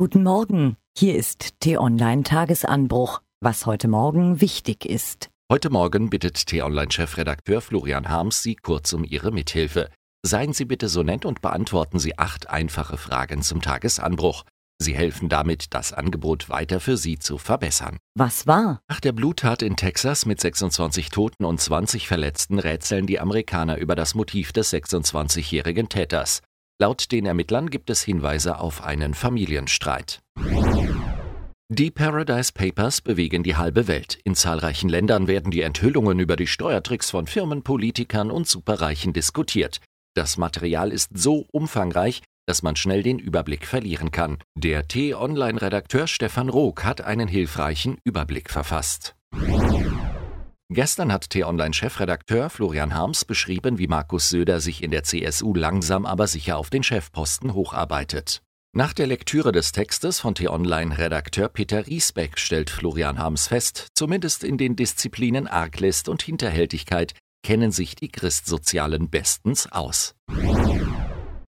Guten Morgen, hier ist T-Online Tagesanbruch, was heute Morgen wichtig ist. Heute Morgen bittet T-Online-Chefredakteur Florian Harms Sie kurz um Ihre Mithilfe. Seien Sie bitte so nett und beantworten Sie acht einfache Fragen zum Tagesanbruch. Sie helfen damit, das Angebot weiter für Sie zu verbessern. Was war? Nach der Bluttat in Texas mit 26 Toten und 20 Verletzten rätseln die Amerikaner über das Motiv des 26-jährigen Täters. Laut den Ermittlern gibt es Hinweise auf einen Familienstreit. Die Paradise Papers bewegen die halbe Welt. In zahlreichen Ländern werden die Enthüllungen über die Steuertricks von Firmen, Politikern und Superreichen diskutiert. Das Material ist so umfangreich, dass man schnell den Überblick verlieren kann. Der T-Online-Redakteur Stefan Rook hat einen hilfreichen Überblick verfasst. Gestern hat T-Online-Chefredakteur Florian Harms beschrieben, wie Markus Söder sich in der CSU langsam aber sicher auf den Chefposten hocharbeitet. Nach der Lektüre des Textes von T-Online-Redakteur Peter Riesbeck stellt Florian Harms fest, zumindest in den Disziplinen Arglist und Hinterhältigkeit kennen sich die Christsozialen bestens aus.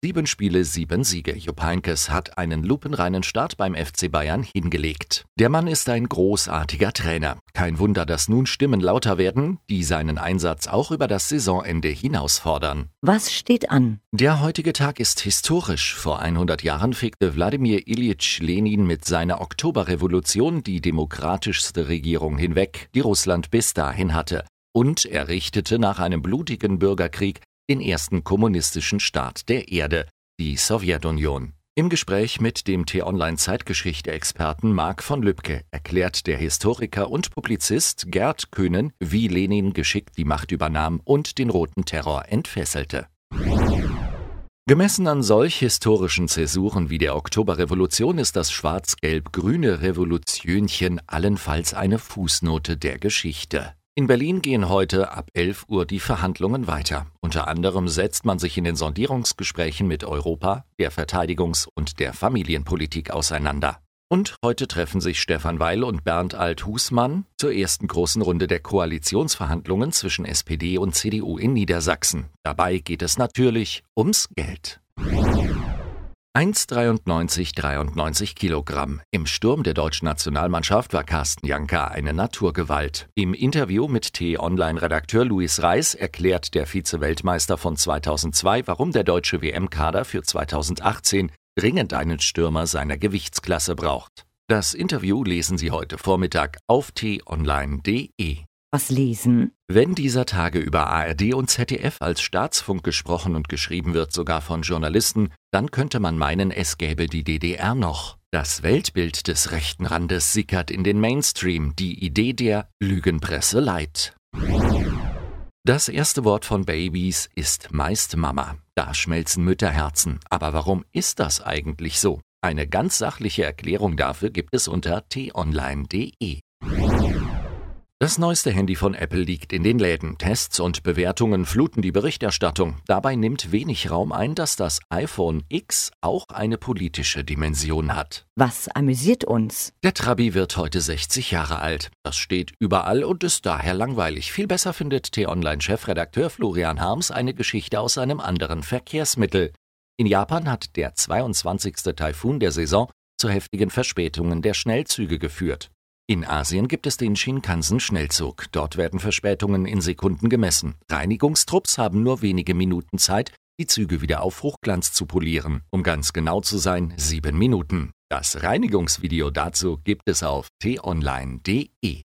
Sieben Spiele, sieben Siege. Jupp Heynckes hat einen lupenreinen Start beim FC Bayern hingelegt. Der Mann ist ein großartiger Trainer. Kein Wunder, dass nun Stimmen lauter werden, die seinen Einsatz auch über das Saisonende hinausfordern. Was steht an? Der heutige Tag ist historisch. Vor 100 Jahren fegte Wladimir Ilyich Lenin mit seiner Oktoberrevolution die demokratischste Regierung hinweg, die Russland bis dahin hatte. Und er richtete nach einem blutigen Bürgerkrieg den ersten kommunistischen Staat der Erde, die Sowjetunion. Im Gespräch mit dem T-Online-Zeitgeschichte-Experten Marc von Lübcke erklärt der Historiker und Publizist Gerd Köhnen, wie Lenin geschickt die Macht übernahm und den Roten Terror entfesselte. Gemessen an solch historischen Zäsuren wie der Oktoberrevolution ist das schwarz-gelb-grüne Revolutionchen allenfalls eine Fußnote der Geschichte. In Berlin gehen heute ab 11 Uhr die Verhandlungen weiter. Unter anderem setzt man sich in den Sondierungsgesprächen mit Europa, der Verteidigungs- und der Familienpolitik auseinander. Und heute treffen sich Stefan Weil und Bernd Alt-Husmann zur ersten großen Runde der Koalitionsverhandlungen zwischen SPD und CDU in Niedersachsen. Dabei geht es natürlich ums Geld. 1,93 93 Kilogramm. Im Sturm der deutschen Nationalmannschaft war Carsten Janka eine Naturgewalt. Im Interview mit T-Online-Redakteur Luis Reis erklärt der Vize-Weltmeister von 2002, warum der deutsche WM-Kader für 2018 dringend einen Stürmer seiner Gewichtsklasse braucht. Das Interview lesen Sie heute Vormittag auf t-online.de. Was lesen? Wenn dieser Tage über ARD und ZDF als Staatsfunk gesprochen und geschrieben wird, sogar von Journalisten, dann könnte man meinen, es gäbe die DDR noch. Das Weltbild des rechten Randes sickert in den Mainstream, die Idee der Lügenpresse leid. Das erste Wort von Babys ist meist Mama. Da schmelzen Mütterherzen. Aber warum ist das eigentlich so? Eine ganz sachliche Erklärung dafür gibt es unter t-online.de. Das neueste Handy von Apple liegt in den Läden. Tests und Bewertungen fluten die Berichterstattung. Dabei nimmt wenig Raum ein, dass das iPhone X auch eine politische Dimension hat. Was amüsiert uns? Der Trabi wird heute 60 Jahre alt. Das steht überall und ist daher langweilig. Viel besser findet T-Online-Chefredakteur Florian Harms eine Geschichte aus einem anderen Verkehrsmittel. In Japan hat der 22. Taifun der Saison zu heftigen Verspätungen der Schnellzüge geführt. In Asien gibt es den Shinkansen-Schnellzug. Dort werden Verspätungen in Sekunden gemessen. Reinigungstrupps haben nur wenige Minuten Zeit, die Züge wieder auf Hochglanz zu polieren. Um ganz genau zu sein, sieben Minuten. Das Reinigungsvideo dazu gibt es auf t-online.de.